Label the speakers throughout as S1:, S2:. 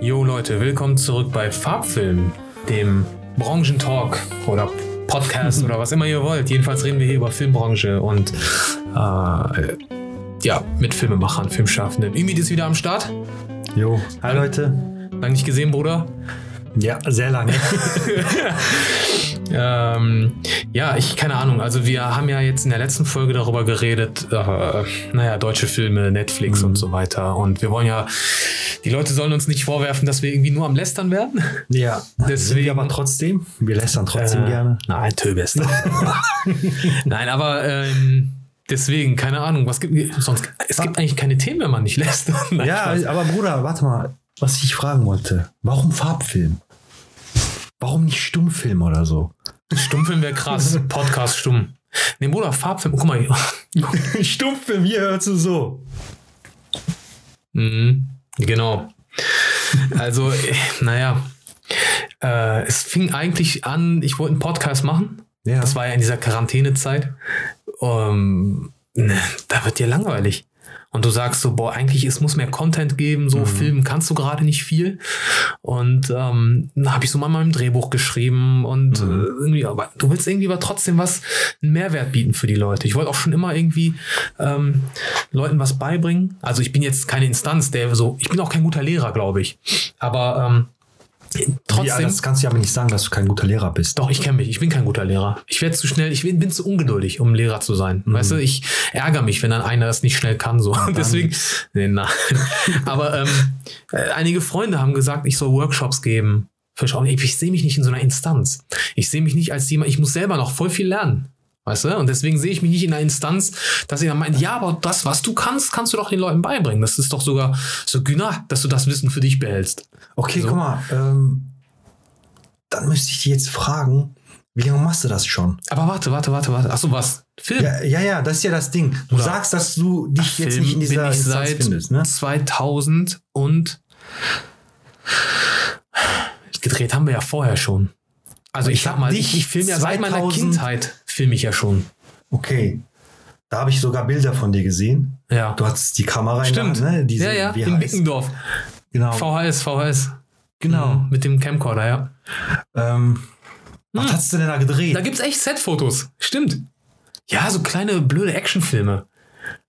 S1: Jo Leute, willkommen zurück bei Farbfilm, dem Branchentalk oder Podcast oder was immer ihr wollt. Jedenfalls reden wir hier über Filmbranche und äh, ja, mit Filmemachern, Filmschaffenden. Ümit ist wieder am Start.
S2: Jo, hi Leute.
S1: Lang nicht gesehen, Bruder.
S2: Ja, sehr lange.
S1: Ähm, ja, ich, keine Ahnung. Also, wir haben ja jetzt in der letzten Folge darüber geredet, äh, naja, deutsche Filme, Netflix und so weiter. Und wir wollen ja, die Leute sollen uns nicht vorwerfen, dass wir irgendwie nur am Lästern werden.
S2: ja,
S1: Deswegen-
S2: wir aber trotzdem. Wir lästern trotzdem
S1: Äh,
S2: gerne.
S1: Nein, Töbest. Nein, aber ähm, deswegen, keine Ahnung, was gibt sonst? Es gibt eigentlich keine Themen, wenn man nicht lässt. Nein,
S2: Ja, aber Bruder, warte mal, was ich fragen wollte. Warum Farbfilm? Warum nicht Stummfilm oder so?
S1: Stummfilm wäre krass. Podcast stumm. Nee, Bruder, Farbfilm. Guck mal. hier.
S2: Stummfilm, hier hörst du so.
S1: Mhm, genau. Also, äh, naja. Äh, es fing eigentlich an, ich wollte einen Podcast machen.
S2: Ja.
S1: Das war ja in dieser Quarantänezeit. Ähm, ne, da wird dir langweilig. Und du sagst so, boah, eigentlich es muss mehr Content geben, so filmen kannst du gerade nicht viel. Und ähm, habe ich so mal mein Drehbuch geschrieben und
S2: Mhm.
S1: äh, irgendwie, aber du willst irgendwie aber trotzdem was, einen Mehrwert bieten für die Leute. Ich wollte auch schon immer irgendwie ähm, Leuten was beibringen. Also ich bin jetzt keine Instanz, der so, ich bin auch kein guter Lehrer, glaube ich. Aber ähm,
S2: Ja,
S1: trotzdem.
S2: das kannst du ja aber nicht sagen, dass du kein guter Lehrer bist.
S1: Doch, ich kenne mich. Ich bin kein guter Lehrer. Ich werde zu schnell, ich bin, bin zu ungeduldig, um Lehrer zu sein. Weißt du, ich ärgere mich, wenn dann einer das nicht schnell kann. So. Deswegen. Nee, nein. Aber ähm, äh, einige Freunde haben gesagt, ich soll Workshops geben. Für Schau- Ich, ich sehe mich nicht in so einer Instanz. Ich sehe mich nicht als jemand, ich muss selber noch voll viel lernen. Weißt du? Und deswegen sehe ich mich nicht in einer Instanz, dass ihr dann meint, ja, aber das, was du kannst, kannst du doch den Leuten beibringen. Das ist doch sogar so günah, dass du das Wissen für dich behältst.
S2: Okay,
S1: So.
S2: guck mal, ähm, dann müsste ich dich jetzt fragen, wie lange machst du das schon?
S1: Aber warte, warte, warte, warte. Achso, was? Film?
S2: Ja, ja, ja, das ist ja das Ding. Du
S1: Oder-
S2: sagst, dass du dich jetzt
S1: Film
S2: nicht in dieser
S1: bin ich
S2: Instanz
S1: seit
S2: findest, ne?
S1: 2000 und gedreht haben wir ja vorher schon. Also ich,
S2: Ich
S1: sag mal,
S2: dich
S1: ich, ich filme ja seit meiner
S2: 2000
S1: Kindheit filme ich ja schon.
S2: Okay. Da habe ich sogar Bilder von dir gesehen.
S1: Ja.
S2: Du hattest die Kamera in
S1: Stimmt.
S2: der Hand, ne? Diese,
S1: ja, ja,
S2: wie
S1: in Bickendorf.
S2: Genau.
S1: VHS, VHS.
S2: Genau.
S1: Mhm, Mit dem Camcorder, ja.
S2: Ähm, was
S1: Hm.
S2: hast du denn da gedreht?
S1: Da gibt's echt Setfotos. Stimmt. Ja, so kleine blöde Actionfilme.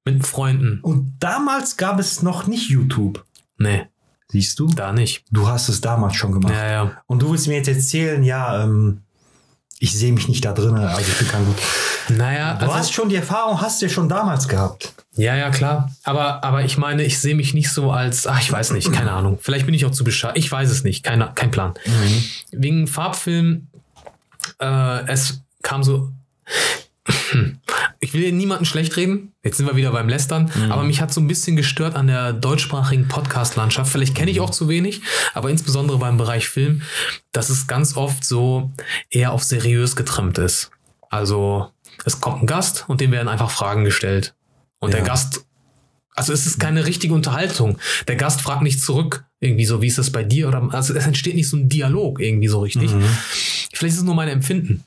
S1: Mit Freunden.
S2: Und damals gab es noch nicht YouTube.
S1: Nee,
S2: Siehst du?
S1: da nicht.
S2: Du hast es damals schon gemacht.
S1: Ja, ja.
S2: Und du willst mir jetzt erzählen, ja, ähm, ich sehe mich nicht da drin, also ich bin kein gut.
S1: Naja,
S2: Du hast schon die Erfahrung, hast du ja schon damals gehabt.
S1: Ja, ja, klar. Aber, aber ich meine, ich sehe mich nicht so als, ach, ich weiß nicht, keine Ahnung. Vielleicht bin ich auch zu bescheiden. Ich weiß es nicht, keine, kein Plan. Wegen Farbfilm, äh, es kam so. Ich will hier niemanden schlecht reden. Jetzt sind wir wieder beim Lästern. Aber mich hat so ein bisschen gestört an der deutschsprachigen Podcast-Landschaft. Vielleicht kenne ich auch zu wenig, aber insbesondere beim Bereich Film, dass es ganz oft so eher auf seriös getrimmt ist. Also es kommt ein Gast und dem werden einfach Fragen gestellt. Und der
S2: Ja.
S1: Gast, also es ist keine richtige Unterhaltung. Der Gast fragt nicht zurück, irgendwie so, wie ist das bei dir? Oder also es entsteht nicht so ein Dialog irgendwie so richtig. Vielleicht ist es nur mein Empfinden.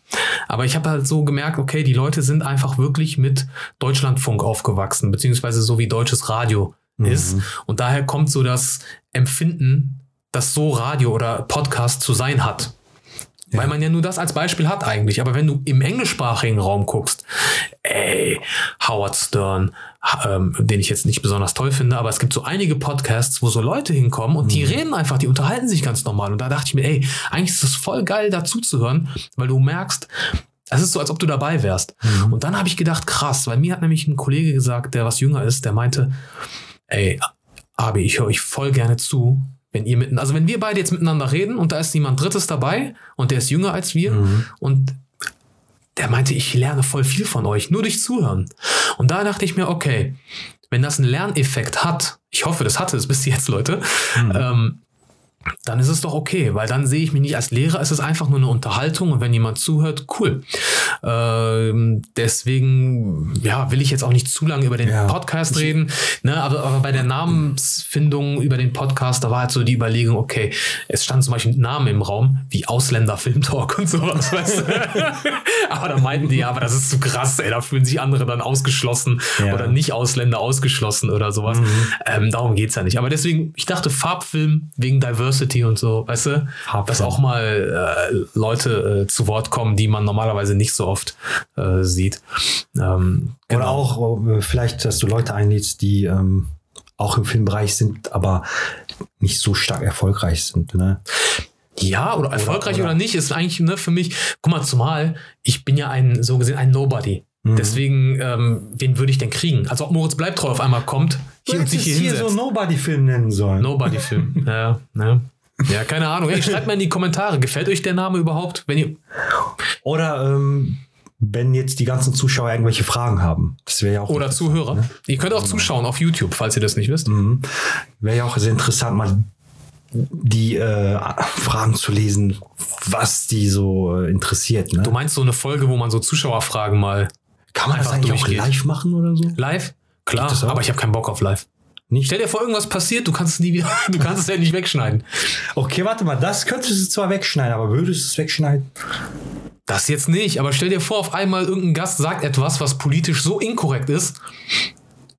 S1: Aber ich habe halt so gemerkt, okay, die Leute sind einfach wirklich mit Deutschlandfunk aufgewachsen, beziehungsweise so wie deutsches Radio ist. Und daher kommt so das Empfinden, dass so Radio oder Podcast zu sein hat. Weil man ja nur das als Beispiel hat eigentlich. Aber wenn du im englischsprachigen Raum guckst, ey, Howard Stern, ähm, den ich jetzt nicht besonders toll finde, aber es gibt so einige Podcasts, wo so Leute hinkommen und die reden einfach, die unterhalten sich ganz normal. Und da dachte ich mir, ey, eigentlich ist es voll geil, dazu zu hören, weil du merkst, es ist so, als ob du dabei wärst. Und dann habe ich gedacht, krass, weil mir hat nämlich ein Kollege gesagt, der was jünger ist, der meinte, ey, Abi, ich höre euch voll gerne zu, wenn ihr mitten, also wenn wir beide jetzt miteinander reden und da ist jemand Drittes dabei und der ist jünger als wir und der meinte, ich lerne voll viel von euch, nur durch Zuhören. Und da dachte ich mir, okay, wenn das einen Lerneffekt hat, ich hoffe, das hatte es bis jetzt, Leute, ähm, dann ist es doch okay, weil dann sehe ich mich nicht als Lehrer, es ist einfach nur eine Unterhaltung und wenn jemand zuhört, cool. Ähm, deswegen, ja, will ich jetzt auch nicht zu lange über den
S2: Ja.
S1: Podcast reden, ne, aber, aber bei der Namensfindung über den Podcast, da war halt so die Überlegung, okay, es stand zum Beispiel Namen im Raum, wie Ausländer Filmtalk und sowas, weißt du? aber da meinten die, ja, aber das ist zu krass, ey, da fühlen sich andere dann ausgeschlossen
S2: Ja.
S1: oder nicht Ausländer ausgeschlossen oder sowas. Ähm, darum geht's ja nicht. Aber deswegen, ich dachte Farbfilm wegen Diversity Diversity und so, weißt du?
S2: Farbfilm.
S1: Dass auch mal äh, Leute äh, zu Wort kommen, die man normalerweise nicht so oft äh, sieht. Ähm,
S2: Oder auch äh, vielleicht, dass du Leute einlädst, die ähm, auch im Filmbereich sind, aber nicht so stark erfolgreich sind. Ne?
S1: Ja, oder erfolgreich oder,
S2: oder-
S1: nicht, ist eigentlich ne, für mich, guck mal, zumal ich bin ja ein, so gesehen, ein Nobody.
S2: Mhm.
S1: Deswegen, ähm, wen würde ich denn kriegen? Also ob Moritz Bleibtreu auf einmal kommt hier und sich hier
S2: hier
S1: hinsetzt.
S2: so Nobody-Film nennen sollen.
S1: Nobody-Film. ja, ne? Ja, keine Ahnung. Hey, schreibt mal in die Kommentare, gefällt euch der Name überhaupt? Wenn ihr,
S2: Oder ähm, wenn jetzt die ganzen Zuschauer irgendwelche Fragen haben. Das wäre ja auch
S1: oder Zuhörer.
S2: Ne?
S1: Ihr könnt auch zuschauen auf YouTube, falls ihr das nicht wisst.
S2: Mhm. Wäre ja auch sehr interessant, mal die äh, Fragen zu lesen, was die so äh, interessiert. Ne?
S1: Du meinst so eine Folge, wo man so Zuschauerfragen mal
S2: Kann man das eigentlich auch live machen oder so?
S1: live? Klar, aber ich habe keinen Bock auf live.
S2: Nicht?
S1: Stell dir vor, irgendwas passiert, du kannst es nie wieder, du kannst es ja nicht wegschneiden.
S2: Okay, warte mal, das könntest du zwar wegschneiden, aber würdest du es wegschneiden?
S1: Das jetzt nicht, aber stell dir vor, auf einmal irgendein Gast sagt etwas, was politisch so inkorrekt ist.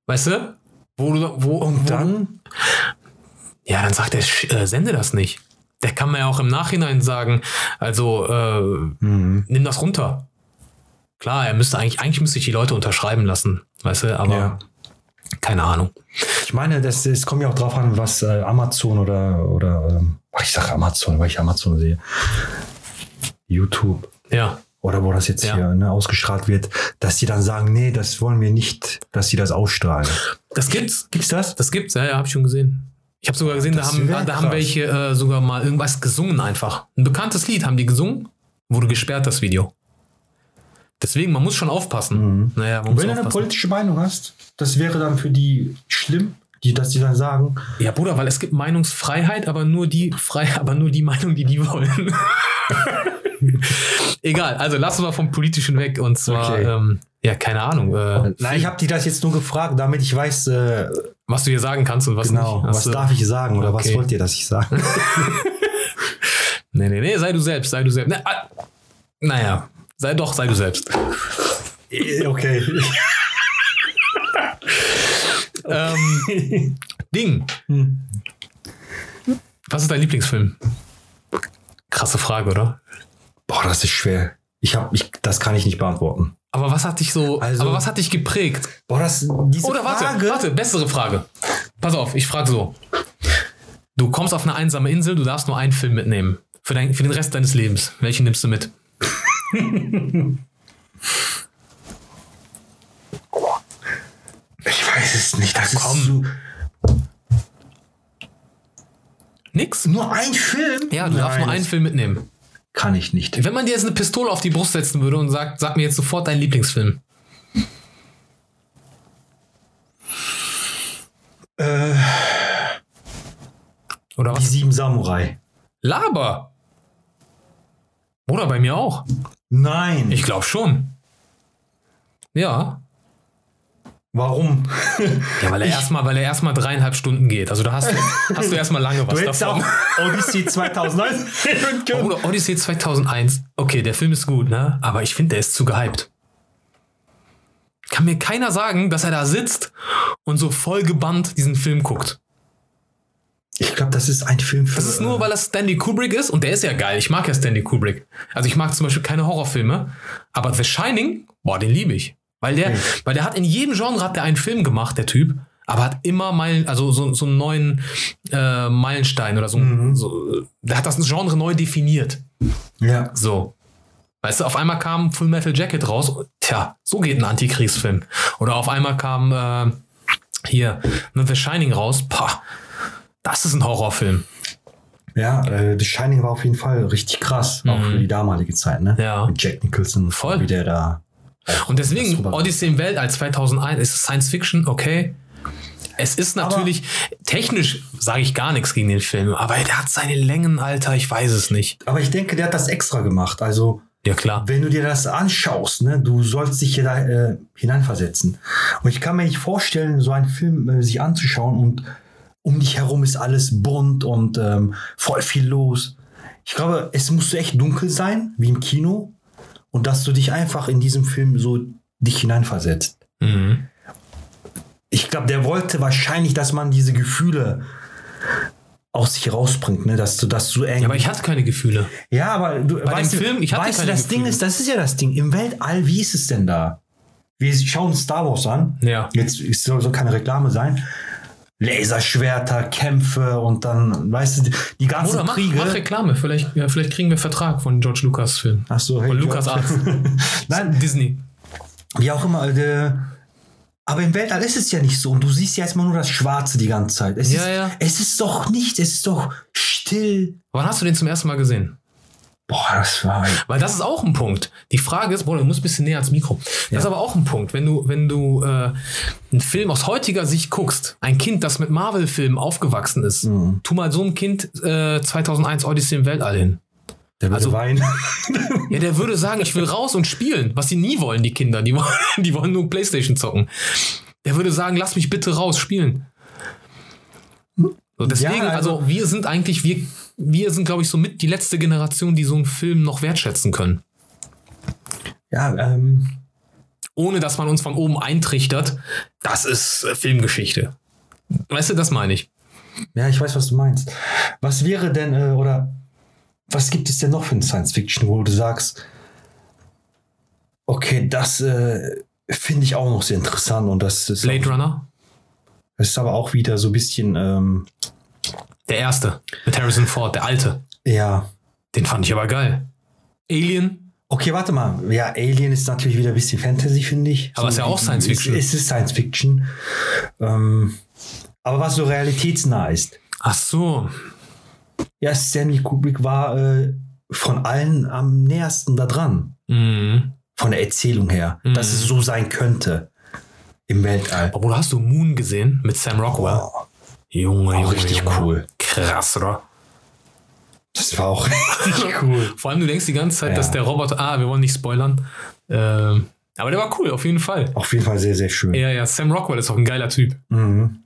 S1: Weißt du? Wo du, wo,
S2: Und
S1: wo,
S2: dann?
S1: Ja, dann sagt er, äh, sende das nicht. Der kann mir ja auch im Nachhinein sagen, also äh,
S2: Mhm.
S1: nimm das runter. Klar, er müsste eigentlich, eigentlich müsste ich die Leute unterschreiben lassen, weißt du, aber
S2: Ja.
S1: keine Ahnung.
S2: Ich meine, das, es kommt ja auch drauf an, was äh, Amazon oder, oder ähm, ich sage Amazon, weil ich Amazon sehe. YouTube.
S1: Ja,
S2: Oder wo das jetzt
S1: Ja.
S2: hier ne, ausgestrahlt wird, dass die dann sagen, nee, das wollen wir nicht, dass sie das ausstrahlen.
S1: das gibt's.
S2: Gibt's das?
S1: Das gibt's, ja, ja, habe ich schon gesehen. Ich habe sogar gesehen, da
S2: Das
S1: haben, da haben
S2: krass.
S1: welche äh, sogar mal irgendwas gesungen einfach. Ein bekanntes Lied haben die gesungen, wurde gesperrt, das Video. Deswegen, man muss schon aufpassen. Naja, man
S2: wenn du eine politische Meinung hast, das wäre dann für die schlimm, die, dass die dann sagen,
S1: Ja, Bruder, weil es gibt Meinungsfreiheit, aber nur die frei, aber nur die Meinung, die die wollen. Egal, also lassen wir vom Politischen weg und zwar,
S2: Okay.
S1: ähm, ja, keine Ahnung, äh,
S2: nein, ich habe die das jetzt nur gefragt, damit ich weiß, äh,
S1: was du hier sagen kannst und was
S2: genau,
S1: nicht.
S2: was
S1: Hast du-
S2: darf ich sagen oder
S1: Okay.
S2: was wollt ihr, dass ich sage?
S1: Nee, nee, nee, sei du selbst, sei du selbst. Na, ah, naja, sei doch, sei du selbst.
S2: okay.
S1: ähm, Ding. Was ist dein Lieblingsfilm? Krasse Frage, oder?
S2: Boah, das ist schwer. Ich habe, ich, das kann ich nicht beantworten.
S1: Aber was hat dich so,
S2: Also-
S1: aber was hat dich geprägt?
S2: Boah, das, diese
S1: Oder warte,
S2: Frage,
S1: warte, bessere Frage. Pass auf, ich frage so. Du kommst auf eine einsame Insel, du darfst nur einen Film mitnehmen. Für, dein, für den Rest deines Lebens. Welchen nimmst du mit?
S2: ich weiß es nicht. Das
S1: Komm.
S2: ist so,
S1: Nix?
S2: nur ein Film?
S1: Ja, du darfst nur
S2: Nein,
S1: einen Film mitnehmen.
S2: Kann ich nicht.
S1: Wenn man dir jetzt eine Pistole auf die Brust setzen würde und sagt, sag mir jetzt sofort deinen Lieblingsfilm.
S2: Äh,
S1: Oder
S2: die
S1: was?
S2: sieben Samurai.
S1: Laber! Oder bei mir auch.
S2: Nein.
S1: Ich glaube schon. Ja.
S2: Warum?
S1: Ja, weil er erstmal, weil er erstmal dreieinhalb Stunden geht. Also da hast du, hast du erstmal lange was
S2: Du
S1: davon.
S2: auch Odyssey 2009 nehmen können.
S1: Oder Odyssey 2001. Okay, der Film ist gut, ne? Aber ich finde, der ist zu gehypt. Kann mir keiner sagen, dass er da sitzt und so voll gebannt diesen Film guckt.
S2: Ich glaube, das ist ein Film für.
S1: Das ist nur, weil das Stanley Kubrick ist und der ist ja geil. Ich mag ja Stanley Kubrick. Also ich mag zum Beispiel keine Horrorfilme, aber The Shining, boah, den liebe ich. Weil der, weil der hat in jedem Genre hat der einen Film gemacht, der Typ, aber hat immer Meilen, also so, so einen neuen äh, Meilenstein oder so, so. Der hat das Genre neu definiert.
S2: ja.
S1: So. Weißt du, auf einmal kam Full Metal Jacket raus. Tja, so geht ein Antikriegsfilm. Oder auf einmal kam äh, hier ne, The Shining raus. Pah, das ist ein Horrorfilm.
S2: Ja, äh, The Shining war auf jeden Fall richtig krass, auch für die damalige Zeit, ne?
S1: Mhm. Ja.
S2: Mit Jack Nicholson,
S1: Voll.
S2: wie der da.
S1: Und deswegen, Odyssey im Weltall 2001 ist Science Fiction, okay. Es ist natürlich, technisch sage ich gar nichts gegen den Film, aber der hat seine Längen, Alter, ich weiß es nicht.
S2: Aber ich denke, der hat das extra gemacht. Also,
S1: Ja, klar.
S2: wenn du dir das anschaust, ne, du sollst dich hier da äh, hineinversetzen. Und ich kann mir nicht vorstellen, so einen Film äh, sich anzuschauen und um dich herum ist alles bunt und ähm, voll viel los. Ich glaube, es muss echt dunkel sein, wie im Kino, und dass du dich einfach in diesem Film so dich hineinversetzt.
S1: Mhm.
S2: Ich glaube, der wollte wahrscheinlich, dass man diese Gefühle aus sich rausbringt, ne? dass du, dass du
S1: Ja, aber ich hatte keine Gefühle.
S2: Ja, aber du
S1: dem
S2: weißt, du-
S1: Film, ich hatte
S2: weißt du,
S1: keine
S2: das Ding
S1: Gefühle.
S2: ist, das ist ja das Ding. Im Weltall, wie ist es denn da? Wir schauen Star Wars an.
S1: Ja.
S2: Jetzt es soll, soll keine Reklame sein. Laserschwerter, Kämpfe und dann, weißt du, die- ganzen
S1: Oder mach,
S2: Kriege.
S1: mach Reklame. Vielleicht, ja, vielleicht kriegen wir Vertrag von George Lucas Film.
S2: Ach so, hey,
S1: Von
S2: George.
S1: Lucas Arts.
S2: Nein,
S1: Disney.
S2: wie auch immer. äh, aber im Weltall ist es ja nicht so. Und du siehst ja erstmal nur das Schwarze die ganze Zeit. Es,
S1: Ja,
S2: ist,
S1: ja.
S2: es ist doch nicht, es ist doch still.
S1: Wann hast du den zum ersten Mal gesehen?
S2: Boah, das war.
S1: Weil das ist auch ein Punkt. Die Frage ist, boah, du musst ein bisschen näher ans Mikro. Das ist aber auch ein Punkt. Wenn du, wenn du äh, einen Film aus heutiger Sicht guckst, ein Kind, das mit Marvel-Filmen aufgewachsen ist,
S2: Mhm.
S1: tu mal so ein Kind äh, 2001 Odyssey im Weltall hin.
S2: Der würde
S1: Also-
S2: weinen.
S1: Ja, der würde sagen, ich will raus und spielen, was sie nie wollen, die Kinder. Die wollen, die wollen nur Playstation zocken. Der würde sagen, lass mich bitte raus spielen. So, deswegen,
S2: Ja,
S1: also,
S2: also-
S1: wir sind eigentlich, wir, wir sind, glaube ich, so mit die letzte Generation, die so einen Film noch wertschätzen können.
S2: ja, ähm,
S1: Ohne dass man uns von oben eintrichtert, das ist äh, Filmgeschichte. Weißt du, das meine ich.
S2: ja, ich weiß, was du meinst. Was wäre denn, äh, oder was gibt es denn noch für ein Science Fiction, wo du sagst, okay, das äh, finde ich auch noch sehr interessant und das ist,
S1: Blade
S2: auch,
S1: Runner,
S2: das ist aber auch wieder so ein bisschen, ähm,
S1: der erste, mit Harrison Ford, der alte.
S2: ja.
S1: Den fand ich aber geil. Alien,
S2: Okay, warte mal. Ja, Alien ist natürlich wieder ein bisschen Fantasy, finde ich.
S1: Aber ist ja auch Science Fiction.
S2: Es, es ist Science Fiction. Ähm, aber was so realitätsnah ist.
S1: ach so,
S2: Ja, Stanley Kubrick war äh, von allen am nähersten da dran.
S1: mhm.
S2: Von der Erzählung her.
S1: Mhm.
S2: Dass es so sein könnte. Im Weltall.
S1: Obwohl, hast du Moon gesehen mit Sam Rockwell?
S2: Wow.
S1: Junge,
S2: Auch
S1: Junge,
S2: richtig
S1: Junge.
S2: cool.
S1: Krass, oder?
S2: Das war auch richtig cool.
S1: Vor allem, du denkst die ganze Zeit,
S2: Ja.
S1: dass der Roboter, ah, wir wollen nicht spoilern. Ähm, aber der war cool, auf jeden Fall.
S2: Auf jeden Fall sehr, sehr schön.
S1: Ja, ja, Sam Rockwell ist auch ein geiler Typ.
S2: Mhm.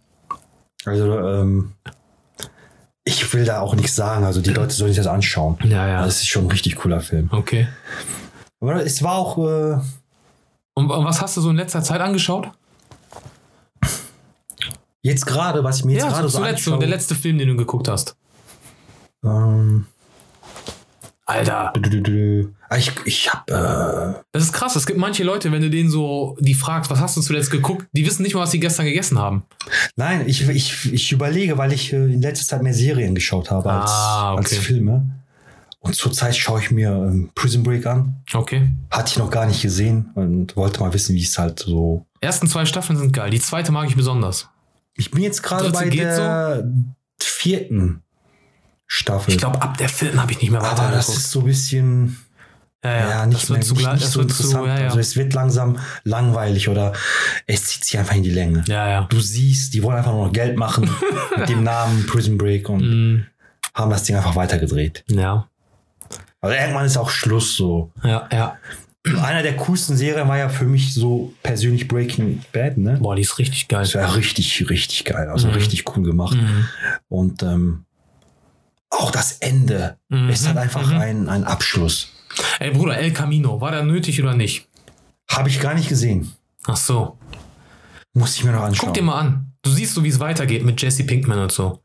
S2: Also, ähm, ich will da auch nichts sagen. Also, die Leute sollen sich das anschauen.
S1: Ja, ja.
S2: Das ist schon ein richtig cooler Film.
S1: Okay.
S2: Aber es war auch, äh,
S1: Und, und was hast du so in letzter Zeit angeschaut?
S2: Jetzt gerade, was ich mir jetzt
S1: ja,
S2: gerade
S1: so
S2: anschaue.
S1: der letzte Film, den du geguckt hast.
S2: ähm,
S1: Alter.
S2: Ah, ich, ich hab, äh,
S1: das ist krass. Es gibt manche Leute, wenn du denen so die fragst, was hast du zuletzt geguckt, die wissen nicht mal, was sie gestern gegessen haben.
S2: nein, ich, ich, ich überlege, weil ich äh, in letzter Zeit mehr Serien geschaut habe als,
S1: Ah, okay.
S2: als Filme. Und zurzeit schaue ich mir ähm, Prison Break an.
S1: Okay.
S2: Hatte ich noch gar nicht gesehen und wollte mal wissen, wie es halt so.
S1: Ersten zwei Staffeln sind geil. Die zweite mag ich besonders.
S2: Ich bin jetzt gerade bei der vierten Staffel.
S1: Ich glaube, ab der vierten habe ich nicht mehr weiter
S2: aber das ist so ein bisschen.
S1: Ja, ja,
S2: Ja, nicht mehr
S1: zu,
S2: nicht, nicht so
S1: wird zu,
S2: interessant.
S1: ja, ja.
S2: Also es wird langsam langweilig oder es zieht sich einfach in die Länge.
S1: ja, ja.
S2: Du siehst, die wollen einfach nur noch Geld machen mit dem Namen Prison Break und
S1: Mm,
S2: haben das Ding einfach weitergedreht.
S1: ja,
S2: Also irgendwann ist auch Schluss so.
S1: ja, ja.
S2: Einer der coolsten Serien war ja für mich so persönlich Breaking Bad, ne?
S1: Boah, die ist richtig geil.
S2: Das war richtig, richtig geil. Also
S1: Mhm.
S2: richtig cool gemacht.
S1: Mhm.
S2: Und ähm, auch das Ende
S1: Mhm.
S2: ist halt einfach
S1: Mhm.
S2: ein, ein Abschluss.
S1: Ey, Bruder, El Camino, war der nötig oder nicht?
S2: Habe ich gar nicht gesehen.
S1: Ach so.
S2: Muss ich mir noch anschauen.
S1: Guck dir mal an. Du siehst so, wie es weitergeht mit Jesse Pinkman und so.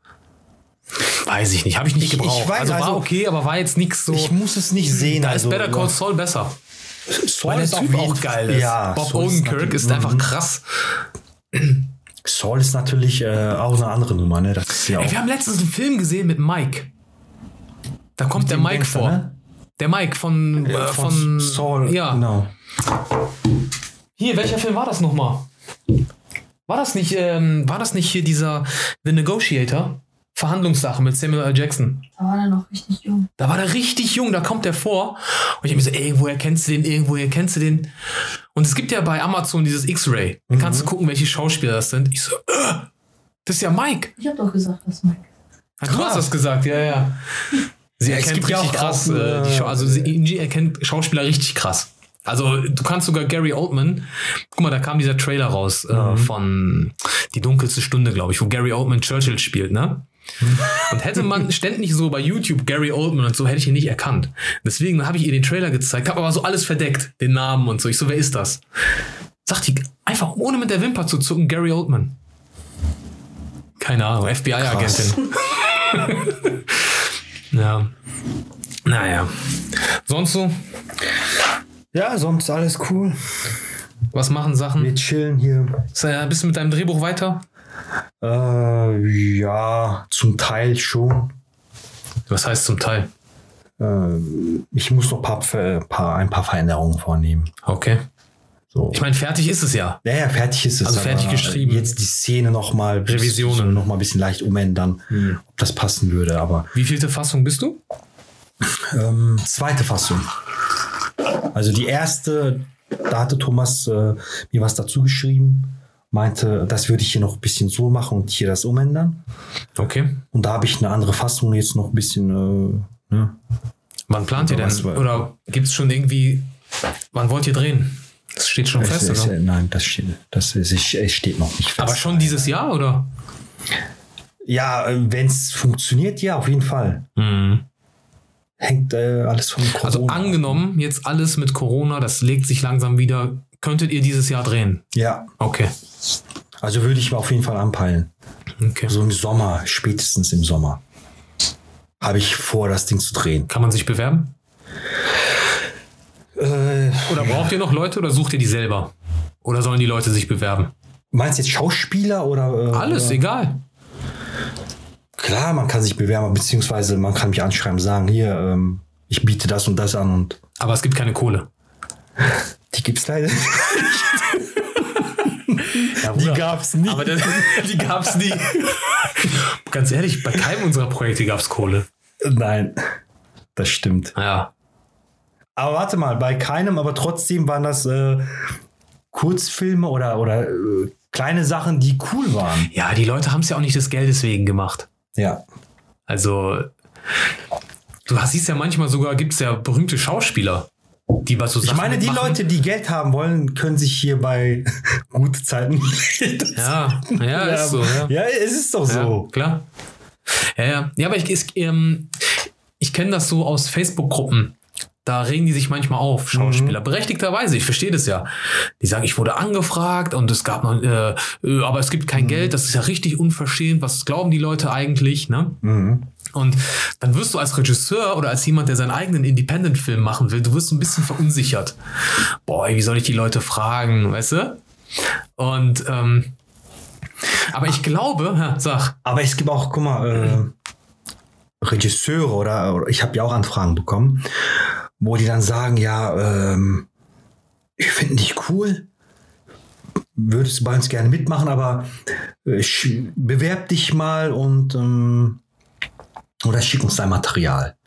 S1: Weiß ich nicht. Habe ich nicht
S2: Ich- ich
S1: gebraucht.
S2: weiß,
S1: also war
S2: also-
S1: okay, aber war jetzt nichts so.
S2: Ich muss es nicht sehen.
S1: da
S2: also,
S1: ist Better Call Saul besser.
S2: Saul
S1: Weil der
S2: ist
S1: Typ auch geil ist.
S2: Ja,
S1: Bob
S2: Saul ist
S1: Odenkirk
S2: natürlich-
S1: ist einfach
S2: Mhm.
S1: krass.
S2: Saul ist natürlich äh, auch eine andere Nummer, ne? Das ist ja
S1: Ey, wir haben letztens einen Film gesehen mit Mike. Da kommt der Mike
S2: Gangster,
S1: vor.
S2: ne?
S1: Der Mike von, äh,
S2: von,
S1: von,
S2: Saul.
S1: Ja.
S2: Genau.
S1: Hier, welcher Film war das nochmal? War das nicht, ähm, war das nicht hier dieser The Negotiator? Verhandlungssache mit Samuel L. Jackson.
S3: Da war der noch richtig jung.
S1: Da war der richtig jung, da kommt der vor. Und ich hab mir so, ey, irgendwoher kennst du den, irgendwoher kennst du den. Und es gibt ja bei Amazon dieses X-Ray. Da kannst
S2: Mhm.
S1: du gucken, welche Schauspieler das sind. Ich so, äh, das ist ja Mike.
S3: Ich hab doch gesagt, das Mike.
S1: Ja, du hast das gesagt, ja, ja. Sie
S2: Ja,
S1: erkennt richtig
S2: auch-
S1: krass,
S2: auch,
S1: äh, die Schau-
S2: äh,
S1: also sie, Inji erkennt Schauspieler richtig krass. Also du kannst sogar Gary Oldman, guck mal, da kam dieser Trailer raus äh,
S2: Mhm.
S1: von Die dunkelste Stunde, glaube ich, wo Gary Oldman Churchill spielt, ne? Und hätte man ständig so bei YouTube Gary Oldman und so, hätte ich ihn nicht erkannt. Deswegen habe ich ihr den Trailer gezeigt, habe aber so alles verdeckt, den Namen und so. Ich so, wer ist das? Sagt die einfach ohne mit der Wimper zu zucken, Gary Oldman. Keine Ahnung, FBI-Agentin. ja. Naja. Sonst so?
S2: Ja, sonst alles cool.
S1: Was machen Sachen?
S2: Wir chillen hier.
S1: Äh, Bist du mit deinem Drehbuch weiter?
S2: Äh, ja, zum Teil schon.
S1: Was heißt zum Teil?
S2: Äh, ich muss noch paar, Ver- paar, ein paar Veränderungen vornehmen.
S1: Okay.
S2: So.
S1: Ich meine, fertig ist es ja.
S2: Ja, ja, fertig ist es.
S1: Also fertig geschrieben.
S2: Jetzt die Szene nochmal.
S1: Revisionen.
S2: Noch mal ein bisschen leicht umändern, ob das passen würde. Aber
S1: Wie vielte Fassung bist du?
S2: ähm, zweite Fassung. Also die erste, da hatte Thomas äh, mir was dazu geschrieben. Meinte, das würde ich hier noch ein bisschen so machen und hier das umändern.
S1: Okay.
S2: Und da habe ich eine andere Fassung jetzt noch ein bisschen. Äh, ne?
S1: Wann plant ihr denn? Oder gibt es schon irgendwie, wann wollt ihr drehen? Das steht schon
S2: Es,
S1: fest,
S2: es,
S1: oder?
S2: nein, das steht, das ist, ich- es steht noch nicht fest.
S1: Aber schon dieses Jahr, oder?
S2: Ja, wenn es funktioniert, ja, auf jeden Fall. Hängt äh, alles von Corona.
S1: Also angenommen, jetzt alles mit Corona, das legt sich langsam wieder. Könntet ihr dieses Jahr drehen?
S2: Ja,
S1: Okay.
S2: also würde ich mir auf jeden Fall anpeilen.
S1: Okay.
S2: So im Sommer, spätestens im Sommer. Habe ich vor, das Ding zu drehen.
S1: Kann man sich bewerben?
S2: Äh,
S1: Oder braucht ihr noch Leute oder sucht ihr die selber? Oder sollen die Leute sich bewerben?
S2: meinst du jetzt Schauspieler oder? Äh,
S1: Alles,
S2: oder?
S1: egal.
S2: Klar, man kann sich bewerben, beziehungsweise man kann mich anschreiben, sagen, hier, ähm, ich biete das und das an und
S1: Aber es gibt keine Kohle.
S2: Die gibt's leider.
S1: Ja,
S2: die gab's nicht.
S1: Aber das, die gab es nie. Ganz ehrlich, bei keinem unserer Projekte gab es Kohle.
S2: Nein, das stimmt.
S1: Ja.
S2: Aber warte mal, bei keinem, aber trotzdem waren das äh, Kurzfilme oder, oder äh, kleine Sachen, die cool waren.
S1: Ja, die Leute haben es ja auch nicht des Geldes wegen gemacht.
S2: Ja.
S1: Also, du siehst ja manchmal sogar, gibt es ja berühmte Schauspieler, die was so
S2: Ich
S1: Sachen
S2: meine, die
S1: mitmachen.
S2: Leute, die Geld haben wollen, können sich hier bei gute Zeiten.
S1: Ja, ja, ist so. Ja.
S2: ja, es ist doch so.
S1: Ja, klar. Ja, ja. Ja, aber ich, ich, ähm, ich kenne das so aus Facebook-Gruppen. Da regen die sich manchmal auf, Schauspieler.
S2: Mhm.
S1: Berechtigterweise, ich verstehe das ja. Die sagen, ich wurde angefragt und es gab noch, äh, äh, aber es gibt
S2: Mhm.
S1: kein Geld, das ist ja richtig unverschämt. Was glauben die Leute eigentlich, ne?
S2: Mhm.
S1: Und dann wirst du als Regisseur oder als jemand, der seinen eigenen Independent-Film machen will, du wirst ein bisschen verunsichert. Boah, wie soll ich die Leute fragen, weißt du? Und, ähm, aber ich glaube, ja, sag,
S2: Aber es gibt auch, guck mal, äh, Regisseure oder, oder ich habe ja auch Anfragen bekommen, wo die dann sagen, ja, ähm, ich finde dich cool, würdest du bei uns gerne mitmachen, aber äh, bewerb dich mal und ähm, oder schick uns dein Material.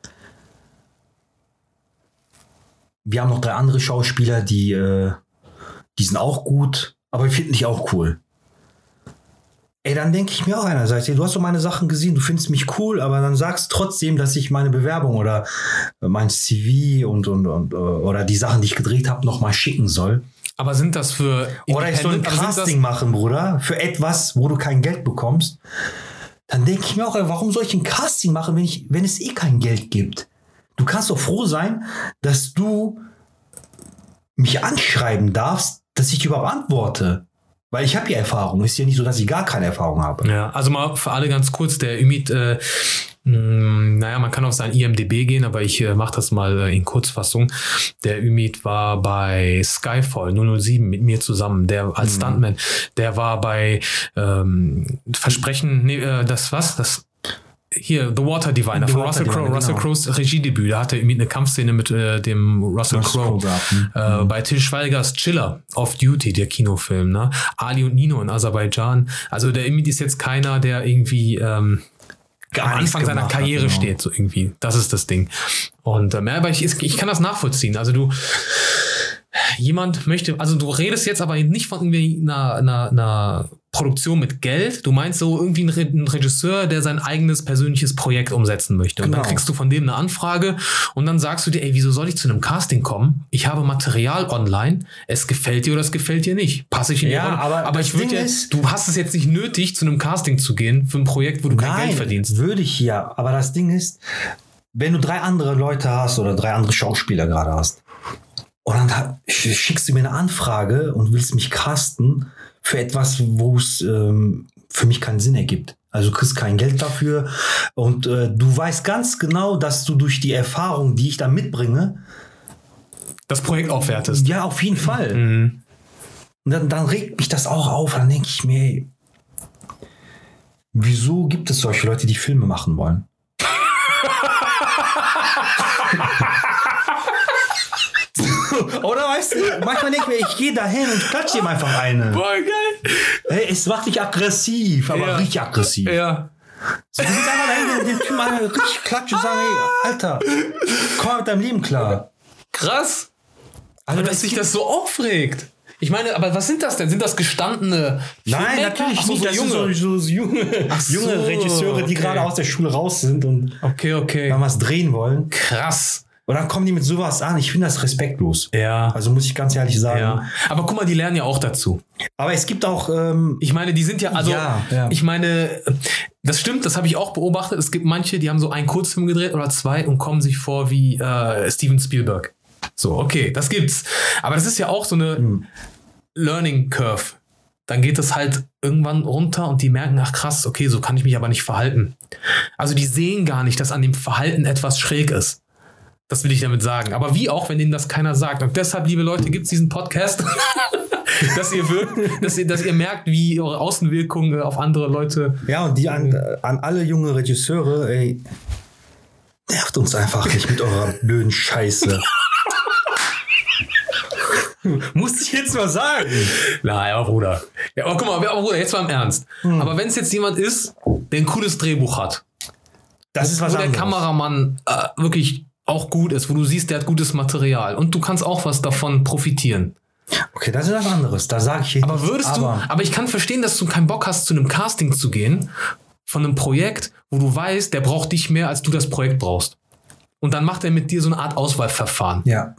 S2: Wir haben noch drei andere Schauspieler, die, äh, die sind auch gut, aber wir finden dich auch cool. Ey, dann denke ich mir auch einerseits, du hast doch meine Sachen gesehen, du findest mich cool, aber dann sagst trotzdem, dass ich meine Bewerbung oder mein CV und, und, und äh, oder die Sachen, die ich gedreht habe, nochmal schicken soll.
S1: aber sind das für
S2: Oder ich soll ein Casting machen, Bruder, für etwas, wo du kein Geld bekommst. Dann denke ich mir auch, ey, warum soll ich ein Casting machen, wenn, ich, wenn es eh kein Geld gibt? Du kannst doch froh sein, dass du mich anschreiben darfst, dass ich überhaupt antworte. Weil ich habe ja Erfahrung. Ist ja nicht so, dass ich gar keine Erfahrung habe.
S1: ja, also mal für alle ganz kurz, der Ümit, äh, mh, naja, man kann auf sein IMDB gehen, aber ich äh, mache das mal äh, in Kurzfassung. Der Ümit war bei Skyfall 007 mit mir zusammen, der als Stuntman, der war bei ähm, Versprechen, nee, äh, das was? Das hier, The Water Diviner
S2: The
S1: von
S2: Water
S1: Russell Crowe. Russell
S2: genau.
S1: Crowes Regiedebüt. Da hatte er eine Kampfszene mit äh, dem Russell, Crowe.
S2: Gehabt, hm.
S1: Äh, bei Till Schweigers Chiller, Off Duty, der Kinofilm, ne? Ali und Nino in Aserbaidschan. Also der Emid ist jetzt keiner, der irgendwie ähm, am Anfang seiner
S2: gemacht hat,
S1: Karriere
S2: genau.
S1: steht, so irgendwie. Das ist das Ding. Und ähm, ja, aber ich, ich kann das nachvollziehen. Also du, jemand möchte, also du redest jetzt aber nicht von irgendwie einer, einer, einer Produktion mit Geld. Du meinst so irgendwie ein, Re ein Regisseur, der sein eigenes persönliches Projekt umsetzen möchte. Und dann
S2: Genau.
S1: kriegst du von dem eine Anfrage und dann sagst du dir, ey, wieso soll ich zu einem Casting kommen? Ich habe Material online. Es gefällt dir oder es gefällt dir nicht. Passe ich in
S2: Ja,
S1: die Rolle?
S2: aber
S1: aber ich würde ja, du hast es jetzt nicht nötig, zu einem Casting zu gehen für ein Projekt, wo du kein Geld verdienst.
S2: würde ich ja. Aber das Ding ist, wenn du drei andere Leute hast oder drei andere Schauspieler gerade hast und dann schickst du mir eine Anfrage und willst mich casten für etwas, wo es, ähm, für mich keinen Sinn ergibt. Also du kriegst kein Geld dafür und äh, du weißt ganz genau, dass du durch die Erfahrung, die ich da mitbringe,
S1: Das Projekt aufwertest.
S2: ja, auf jeden Fall.
S1: Mhm.
S2: Und dann, dann regt mich das auch auf. Dann denke ich mir, ey, wieso gibt es solche Leute, die Filme machen wollen? Oder weißt du, manchmal denke ich mir, ich gehe da hin und klatsche ihm einfach eine.
S1: Boah, geil.
S2: Ey, es macht dich aggressiv, aber
S1: Ja.
S2: richtig aggressiv.
S1: Ja.
S2: So, du willst einfach dahin und Typen mal richtig klatschen und sagen, ey, Alter, komm mal mit deinem Leben klar.
S1: Krass.
S2: Also,
S1: dass sich das so aufregt. Ich meine, aber was sind das denn? Sind das gestandene
S2: Nein, natürlich
S1: so,
S2: nicht.
S1: so
S2: das
S1: junge.
S2: sind so, so junge,
S1: Ach
S2: junge Regisseure, die
S1: okay.
S2: gerade aus der Schule raus sind und
S1: Okay, okay.
S2: mal was drehen wollen.
S1: Krass.
S2: Und dann kommen die mit sowas an. Ich finde das respektlos.
S1: Ja.
S2: Also muss ich ganz ehrlich sagen.
S1: ja. Aber guck mal, die lernen ja auch dazu.
S2: Aber es gibt auch, ähm,
S1: Ich meine, die sind ja, also,
S2: Ja, ja.
S1: ich meine, das stimmt, das habe ich auch beobachtet. Es gibt manche, die haben so einen Kurzfilm gedreht oder zwei und kommen sich vor wie äh, Steven Spielberg. So, okay, das gibt's. Aber das ist ja auch so eine
S2: Hm.
S1: Learning Curve. Dann geht es halt irgendwann runter und die merken, ach krass, okay, so kann ich mich aber nicht verhalten. Also die sehen gar nicht, dass an dem Verhalten etwas schräg ist. Das will ich damit sagen. Aber wie auch, wenn ihnen das keiner sagt. Und deshalb, liebe Leute, gibt es diesen Podcast, dass, ihr wirkt, dass, ihr, dass ihr merkt, wie eure Außenwirkung äh, auf andere Leute.
S2: ja, und die an, an alle junge Regisseure, ey, nervt uns einfach nicht mit eurer blöden Scheiße. Muss ich jetzt mal sagen.
S1: Na ja, Bruder. Ja, aber guck mal, aber Bruder, jetzt mal im Ernst. Aber wenn es jetzt jemand ist, der ein cooles Drehbuch hat,
S2: Das ist was
S1: wo der
S2: anderes.
S1: Kameramann äh, wirklich auch gut ist, wo du siehst, der hat gutes Material und du kannst auch was davon profitieren.
S2: Okay, das ist was anderes. Da sage ich jetzt
S1: Aber
S2: nichts,
S1: würdest du,
S2: aber
S1: aber ich kann verstehen, dass du keinen Bock hast, zu einem Casting zu gehen, von einem Projekt, wo du weißt, der braucht dich mehr, als du das Projekt brauchst. Und dann macht er mit dir so eine Art Auswahlverfahren.
S2: Ja.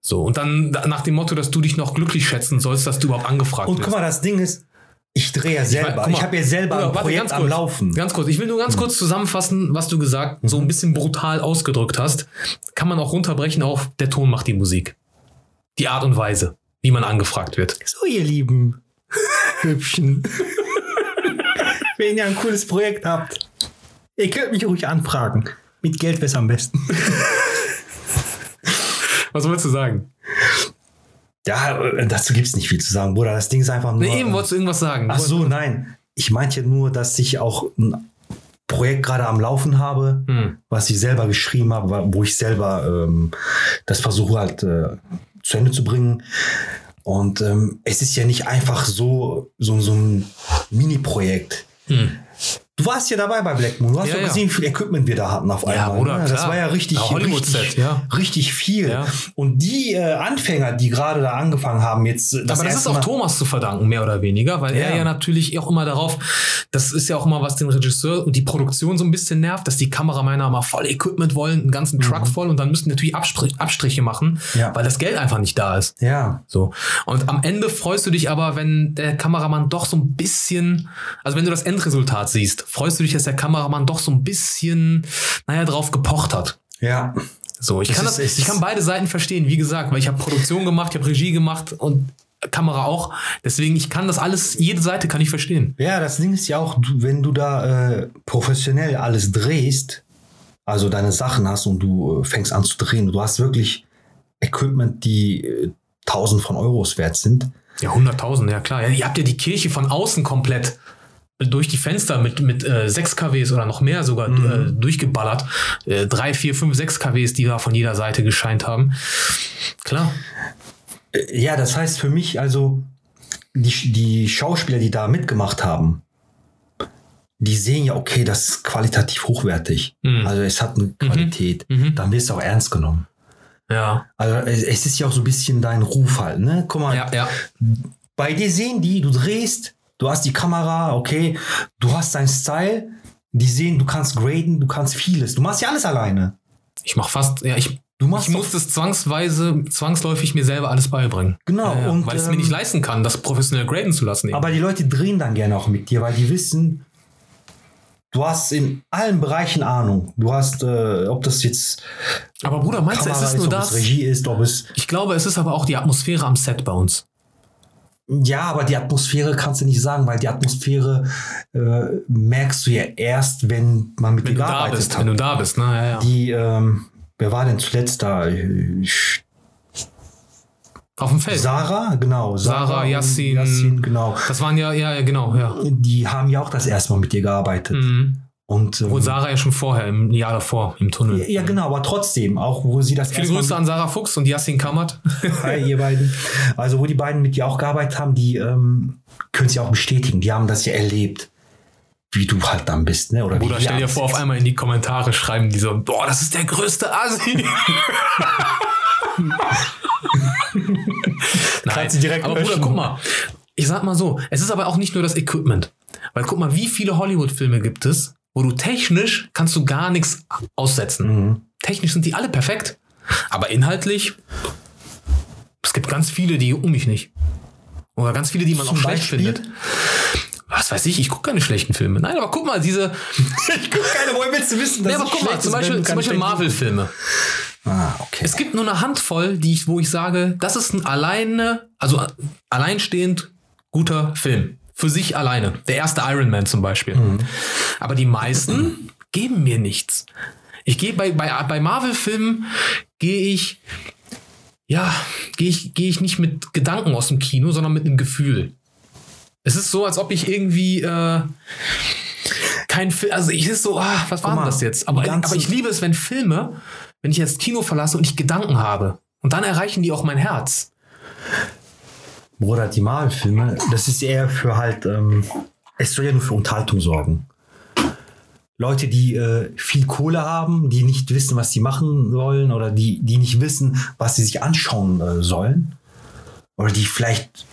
S1: So, und dann nach dem Motto, dass du dich noch glücklich schätzen sollst, dass du überhaupt angefragt
S2: Und
S1: wirst.
S2: guck mal, das Ding ist, ich drehe ja selber. Ich,
S1: mal.
S2: habe ja selber
S1: Bruder,
S2: ein
S1: warte,
S2: Projekt
S1: ganz
S2: am
S1: kurz.
S2: Laufen.
S1: Ganz kurz, ich will nur ganz kurz zusammenfassen, was du gesagt, so ein bisschen brutal ausgedrückt hast. Kann man auch runterbrechen auf, der Ton macht die Musik. Die Art und Weise, wie man angefragt wird.
S2: So, ihr lieben Hübschen. Wenn ihr ein cooles Projekt habt, ihr könnt mich ruhig anfragen. Mit Geld wäre am besten.
S1: Was wolltest du sagen?
S2: Ja, äh, dazu gibt es nicht viel zu sagen, Bruder. Das Ding ist einfach nur.
S1: Nee, eben wolltest du irgendwas sagen.
S2: Ach so, nein. Ich meinte ja nur, dass ich auch ein Projekt gerade am Laufen habe,
S1: Hm.
S2: was ich selber geschrieben habe, wo ich selber ähm, das versuche halt äh, zu Ende zu bringen. Und ähm, es ist ja nicht einfach so, so, so ein Mini-Projekt.
S1: Hm.
S2: Du warst ja dabei bei Black Moon. Du hast
S1: Ja, ja.
S2: gesehen, wie viel Equipment wir da hatten auf
S1: Ja,
S2: einmal.
S1: Bruder,
S2: ne? Das war ja richtig,
S1: Ja,
S2: richtig,
S1: ja.
S2: richtig viel.
S1: Ja.
S2: Und die äh, Anfänger, die gerade da angefangen haben, jetzt das
S1: Aber das ist auch
S2: Mal-
S1: Thomas zu verdanken, mehr oder weniger, weil er
S2: Ja.
S1: ja natürlich auch immer darauf, das ist ja auch immer, was den Regisseur und die Produktion so ein bisschen nervt, dass die Kameramänner mal voll Equipment wollen, einen ganzen Truck voll und dann müssen natürlich Abstrich, Abstriche machen,
S2: Mhm. Ja.
S1: weil das Geld einfach nicht da ist.
S2: Ja,
S1: So. Und am Ende freust du dich aber, wenn der Kameramann doch so ein bisschen, also wenn du das Endresultat siehst, freust du dich, dass der Kameramann doch so ein bisschen, naja, drauf gepocht hat.
S2: ja.
S1: So, ich
S2: Es
S1: kann, das, ich kann beide Seiten verstehen, wie gesagt, weil ich habe Produktion gemacht, ich habe Regie gemacht und Kamera auch. Deswegen, ich kann das alles, jede Seite kann ich verstehen.
S2: Ja, das Ding ist ja auch, wenn du da äh, professionell alles drehst, also deine Sachen hast und du äh, fängst an zu drehen, du hast wirklich Equipment, die äh, tausend von Euros wert sind.
S1: Ja, 100.000, ja klar. Ja, ihr habt ja die Kirche von außen komplett durch die Fenster mit, mit äh, 6 kWs oder noch mehr sogar äh, durchgeballert. Äh, 3, 4, 5, 6 kWs, die da von jeder Seite gescheint haben. Klar.
S2: Äh, ja, das heißt für mich also, die, die Schauspieler, die da mitgemacht haben, die sehen ja, okay, das ist qualitativ hochwertig.
S1: Mhm.
S2: Also es hat eine Qualität.
S1: Mhm.
S2: Dann wirst du auch ernst genommen.
S1: Ja.
S2: Also es, es ist ja auch so ein bisschen dein Ruf halt, ne? Guck mal,
S1: Ja, ja.
S2: bei dir sehen die, du drehst, du hast die Kamera, okay, du hast deinen Style, die sehen, du kannst graden, du kannst vieles. Du machst ja alles alleine.
S1: Ich mach fast, ja, ich,
S2: Du machst
S1: ich muss das zwangsweise, zwangsläufig mir selber alles beibringen.
S2: Genau,
S1: Ja, ja,
S2: und,
S1: weil ich es mir
S2: ähm,
S1: nicht leisten kann, das professionell graden zu lassen. eben.
S2: Aber die Leute drehen dann gerne auch mit dir, weil die wissen, du hast in allen Bereichen Ahnung. Du hast, äh, ob das jetzt
S1: Aber Bruder, meinst du,
S2: Kamera
S1: es ist nur
S2: ob
S1: das?
S2: Regie ist, ob es
S1: Ich glaube, es ist aber auch die Atmosphäre am Set bei uns.
S2: Ja, aber die Atmosphäre kannst du nicht sagen, weil die Atmosphäre äh, merkst du ja erst, wenn man mit
S1: Wenn
S2: dir gearbeitet
S1: bist,
S2: hat.
S1: wenn du da bist, ne? Ja, ja.
S2: Die, ähm, wer war denn zuletzt da? Ich-
S1: Auf dem Feld.
S2: Sarah, genau.
S1: Sarah, Yassin.
S2: Yassin, genau.
S1: Das waren ja, ja, ja, genau, ja.
S2: Die haben ja auch das erste Mal mit dir gearbeitet.
S1: Mhm.
S2: Und, ähm,
S1: Und Sarah ja schon vorher, im Jahr davor, im Tunnel.
S2: ja, genau, aber trotzdem, auch wo sie das
S1: Viele Grüße an Sarah Fuchs und Yassin Kammert.
S2: Hi, ihr beiden. Also, wo die beiden mit dir auch gearbeitet haben, die ähm, können ja auch bestätigen. Die haben das ja erlebt, wie du halt dann bist, ne? Oder
S1: Bruder, stell dir vor, auf einmal in die Kommentare schreiben die so, boah, das ist der größte Asi. Nein,
S2: direkt
S1: aber Bruder, guck mal. Ich sag mal so, es ist aber auch nicht nur das Equipment. Weil guck mal, wie viele Hollywood-Filme gibt es, wo du technisch kannst du gar nichts aussetzen.
S2: Mhm.
S1: Technisch sind die alle perfekt. Aber inhaltlich, es gibt ganz viele, die jucken mich nicht. Oder ganz viele, die man
S2: Zum
S1: auch schlecht
S2: Beispiel?
S1: findet. Was weiß ich, ich gucke keine schlechten Filme. Nein, aber guck mal, diese.
S2: Ich guck keine, woher willst du wissen,
S1: Ja, aber guck mal, zum Beispiel, zum Beispiel Marvel-Filme.
S2: Ah, okay.
S1: Es gibt nur eine Handvoll, die ich, wo ich sage, das ist ein alleine, also alleinstehend guter Film. Für sich alleine. Der erste Iron Man zum Beispiel. Aber die meisten geben mir nichts. Ich gehe bei, bei, bei Marvel-Filmen, gehe ich, ja, gehe ich, gehe ich nicht mit Gedanken aus dem Kino, sondern mit einem Gefühl. Es ist so, als ob ich irgendwie, äh, kein Film, also ich ist so, ah, was war denn das jetzt? Aber, aber ich liebe es, wenn Filme, wenn ich jetzt Kino verlasse und ich Gedanken habe. Und dann erreichen die auch mein Herz.
S2: Bruder, die Marvel-Filme, das ist eher für halt, ähm, es soll ja nur für Unterhaltung sorgen. Leute, die äh, viel Kohle haben, die nicht wissen, was sie machen sollen oder die, die nicht wissen, was sie sich anschauen äh, sollen. Oder die vielleicht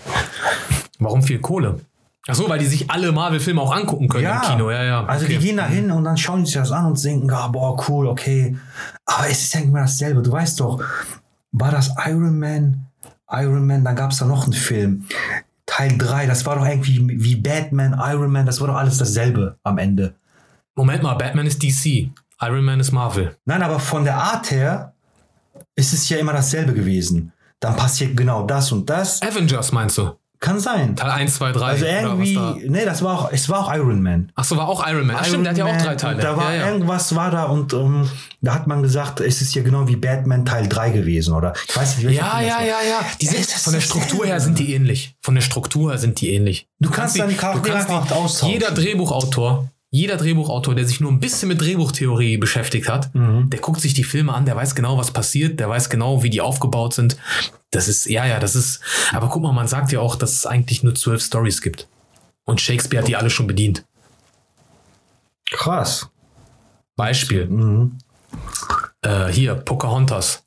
S1: Warum viel Kohle? Ach so, weil die sich alle Marvel-Filme auch angucken können im Kino. Ja, ja.
S2: Also
S1: okay.
S2: die gehen da hin und dann schauen sie sich das an und denken, ah, boah, cool, okay. Aber es ist ja immer dasselbe. Du weißt doch, war das Iron Man? Iron Man, dann gab es da noch einen Film. Teil 3, das war doch irgendwie wie Batman, Iron Man, das war doch alles dasselbe am Ende.
S1: Moment mal, Batman ist DC. Iron Man ist Marvel.
S2: Nein, aber von der Art her ist es ja immer dasselbe gewesen. Dann passiert genau das und das.
S1: Avengers meinst du?
S2: Kann sein.
S1: Teil 1, 2, 3.
S2: Also irgendwie,
S1: da?
S2: nee, das war auch, es war auch Iron Man.
S1: Ach so, war auch Iron Man. Ach, stimmt, der hat ja auch
S2: Iron
S1: drei Teile.
S2: Da war
S1: ja, ja.
S2: irgendwas war da und ähm, da hat man gesagt, es ist ja genau wie Batman Teil 3 gewesen, oder? Ich weiß nicht,
S1: Ja, ja, ja, ja. Die sind,
S2: das
S1: von der? Struktur her sind die ähnlich. Von der Struktur her sind die ähnlich.
S2: Du kannst dann die Charaktere einfach austauschen.
S1: Jeder Drehbuchautor, jeder Drehbuchautor, der sich nur ein bisschen mit Drehbuchtheorie beschäftigt hat,
S2: Mhm.
S1: der guckt sich die Filme an, der weiß genau, was passiert, der weiß genau, wie die aufgebaut sind. Das ist, ja, ja, das ist, aber guck mal, man sagt ja auch, dass es eigentlich nur zwölf Stories gibt. Und Shakespeare hat die alle schon bedient.
S2: Krass.
S1: Beispiel.
S2: Mhm.
S1: Äh, hier, Pocahontas.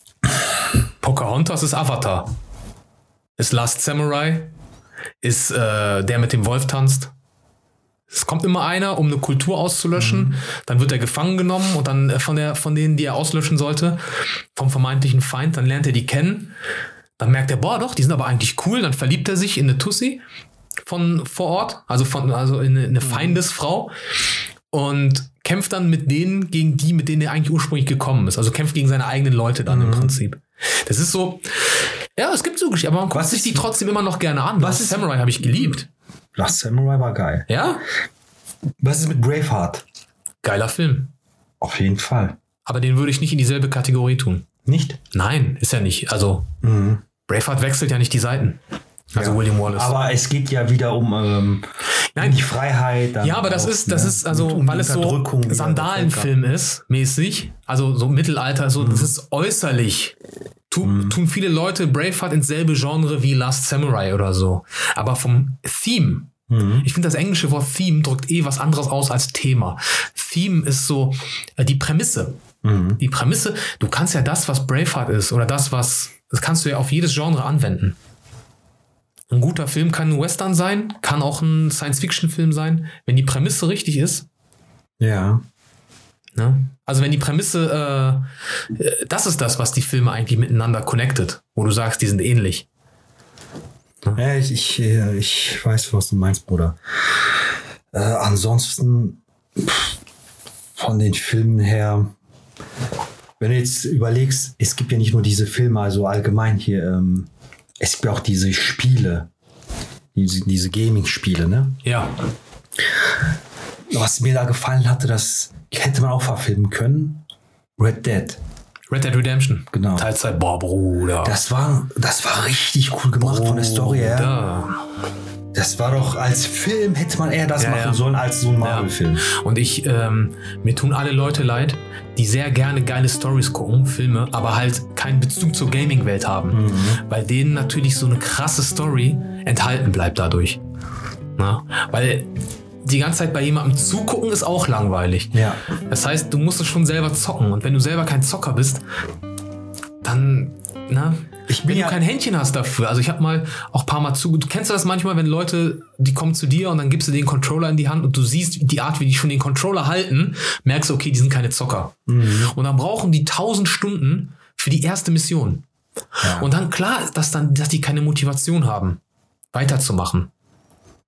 S1: Pocahontas ist Avatar. Ist Last Samurai. Ist äh, der mit dem Wolf tanzt. Es kommt immer einer, um eine Kultur auszulöschen. Dann wird er gefangen genommen und dann äh, von, der, von denen, die er auslöschen sollte, vom vermeintlichen Feind, dann lernt er die kennen. Dann merkt er, boah, doch, die sind aber eigentlich cool. Dann verliebt er sich in eine Tussi von vor Ort, also, von, also in eine, eine Feindesfrau und kämpft dann mit denen gegen die, mit denen er eigentlich ursprünglich gekommen ist. Also kämpft gegen seine eigenen Leute dann im Prinzip. Das ist so, ja, es gibt so Geschichten, aber man guckt
S2: Was
S1: sich die trotzdem immer noch gerne an.
S2: Was
S1: Was
S2: ist-
S1: Samurai habe ich geliebt.
S2: Last Samurai war geil.
S1: Ja,
S2: Was ist mit Braveheart?
S1: geiler Film.
S2: Auf jeden Fall.
S1: Aber den würde ich nicht in dieselbe Kategorie tun.
S2: Nicht?
S1: Nein, ist er nicht. Also
S2: Mhm.
S1: Braveheart wechselt ja nicht die Seiten. Also
S2: Ja.
S1: William Wallace.
S2: Aber es geht ja wieder um ähm,
S1: Nein.
S2: die Freiheit.
S1: Ja, aber das
S2: auch,
S1: ist, das
S2: ne?
S1: ist also,
S2: um
S1: weil es so Sandalenfilm ist, mäßig, also so Mittelalter, so,
S2: Mhm.
S1: das ist äußerlich. Tu, Tun viele Leute Braveheart ins selbe Genre wie Last Samurai oder so. Aber vom Theme,
S2: Mhm.
S1: ich finde das englische Wort Theme drückt eh was anderes aus als Thema. Theme ist so äh, die Prämisse.
S2: Mhm.
S1: Die Prämisse, du kannst ja das, was Braveheart ist, oder das, was, das kannst du ja auf jedes Genre anwenden. Ein guter Film kann ein Western sein, kann auch ein Science-Fiction-Film sein, wenn die Prämisse richtig ist.
S2: Ja.
S1: Ne? Also wenn die Prämisse, äh, das ist das, was die Filme eigentlich miteinander connected, wo du sagst, die sind ähnlich.
S2: Ja, ich, ich, ich weiß, was du meinst, Bruder. Äh, ansonsten von den Filmen her, wenn du jetzt überlegst, es gibt ja nicht nur diese Filme, also allgemein hier, ähm, es gibt ja auch diese Spiele. Diese, diese Gaming-Spiele, ne?
S1: Ja.
S2: Was mir da gefallen hatte, das hätte man auch verfilmen können. Red Dead.
S1: Red Dead Redemption.
S2: Genau.
S1: Teilzeit, boah, Bruder.
S2: Das war, das war richtig cool gemacht von der Story her.
S1: Bruder.
S2: Das war doch als Film hätte man eher das
S1: Ja,
S2: machen
S1: ja.
S2: sollen als so ein Marvel-Film.
S1: Und ich, ähm, mir tun alle Leute leid, die sehr gerne geile Stories gucken, Filme, aber halt keinen Bezug zur Gaming-Welt haben.
S2: Mhm.
S1: Weil denen natürlich so eine krasse Story enthalten bleibt dadurch. Na? Weil die ganze Zeit bei jemandem zugucken ist auch langweilig.
S2: Ja.
S1: Das heißt, du musst es schon selber zocken. Und wenn du selber kein Zocker bist, dann, na,
S2: Ich bin
S1: wenn
S2: ja-
S1: du kein Händchen hast dafür. Also ich habe mal auch ein paar Mal zu. Du kennst du das manchmal, wenn Leute, die kommen zu dir und dann gibst du den Controller in die Hand und du siehst die Art, wie die schon den Controller halten, merkst du, okay, die sind keine Zocker. Und dann brauchen die tausend Stunden für die erste Mission.
S2: Ja.
S1: Und dann klar, ist das dann, dass die keine Motivation haben, weiterzumachen.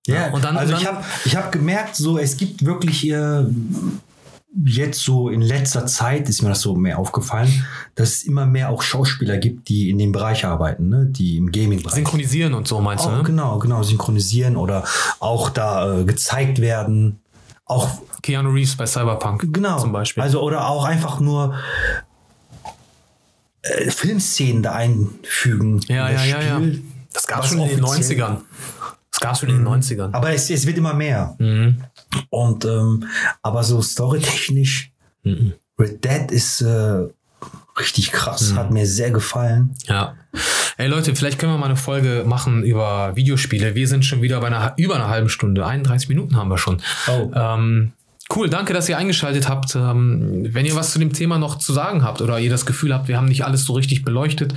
S2: Ja,
S1: und dann-
S2: also
S1: und
S2: ich
S1: dann-
S2: habe ich hab gemerkt, so es gibt wirklich äh, jetzt so in letzter Zeit ist mir das so mehr aufgefallen, dass es immer mehr auch Schauspieler gibt, die in dem Bereich arbeiten, ne? die im Gaming-Bereich.
S1: Synchronisieren und so, meinst du?
S2: Auch,
S1: Ne?
S2: genau, genau, synchronisieren oder auch da äh, gezeigt werden. Auch
S1: Keanu Reeves bei Cyberpunk
S2: genau.
S1: zum Beispiel.
S2: Also oder auch einfach nur äh, Filmszenen da einfügen.
S1: ja,
S2: in
S1: ja,
S2: das
S1: ja, ja.
S2: Spiel.
S1: Das gab
S2: was
S1: schon in den
S2: offiziell-
S1: 90ern. Gab schon in den 90ern.
S2: Aber es, es wird immer mehr.
S1: Mhm.
S2: Und ähm, aber so storytechnisch,
S1: Mhm.
S2: Red Dead ist äh, richtig krass. Hat mir sehr gefallen.
S1: Ja. Ey Leute, vielleicht können wir mal eine Folge machen über Videospiele. Wir sind schon wieder bei einer über einer halben Stunde. 31 Minuten haben wir schon.
S2: Oh.
S1: Ähm, cool, danke, dass ihr eingeschaltet habt. Ähm, wenn ihr was zu dem Thema noch zu sagen habt oder ihr das Gefühl habt, wir haben nicht alles so richtig beleuchtet,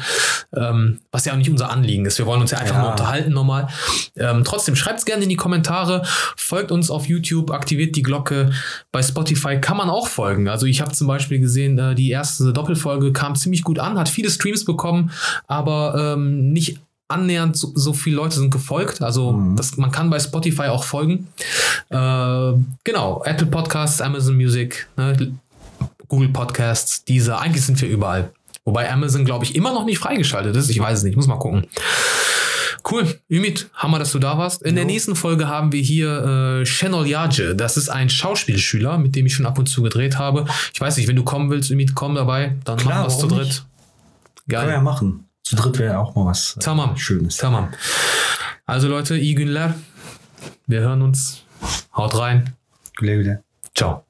S1: ähm, was ja auch nicht unser Anliegen ist. Wir wollen uns ja einfach
S2: Ja.
S1: nur unterhalten nochmal. Ähm, trotzdem, schreibt es gerne in die Kommentare, folgt uns auf YouTube, aktiviert die Glocke. Bei Spotify kann man auch folgen. Also ich habe zum Beispiel gesehen, äh, die erste Doppelfolge kam ziemlich gut an, hat viele Streams bekommen, aber nicht annähernd so, so viele Leute sind gefolgt. Also
S2: Mhm.
S1: das, man kann bei Spotify auch folgen. Äh, genau, Apple Podcasts, Amazon Music, ne, Google Podcasts, diese, eigentlich sind wir überall. Wobei Amazon, glaube ich, immer noch nicht freigeschaltet ist. Ich weiß es nicht, muss mal gucken. Cool, Ümit, hammer, dass du da warst. In der
S2: Jo.
S1: nächsten Folge haben wir hier äh, Shenol Yaje. Das ist ein Schauspielschüler, mit dem ich schon ab und zu gedreht habe. Ich weiß nicht, wenn du kommen willst, Ümit, komm dabei. Dann
S2: Klar,
S1: machen wir es zu dritt.
S2: nicht?
S1: Geil.
S2: Können wir ja machen. Zu dritt wäre auch mal was äh,
S1: Tamam.
S2: Schönes.
S1: Tamam. Also Leute, iyi günler. Wir hören uns. Haut rein.
S2: Güle güle.
S1: Ciao.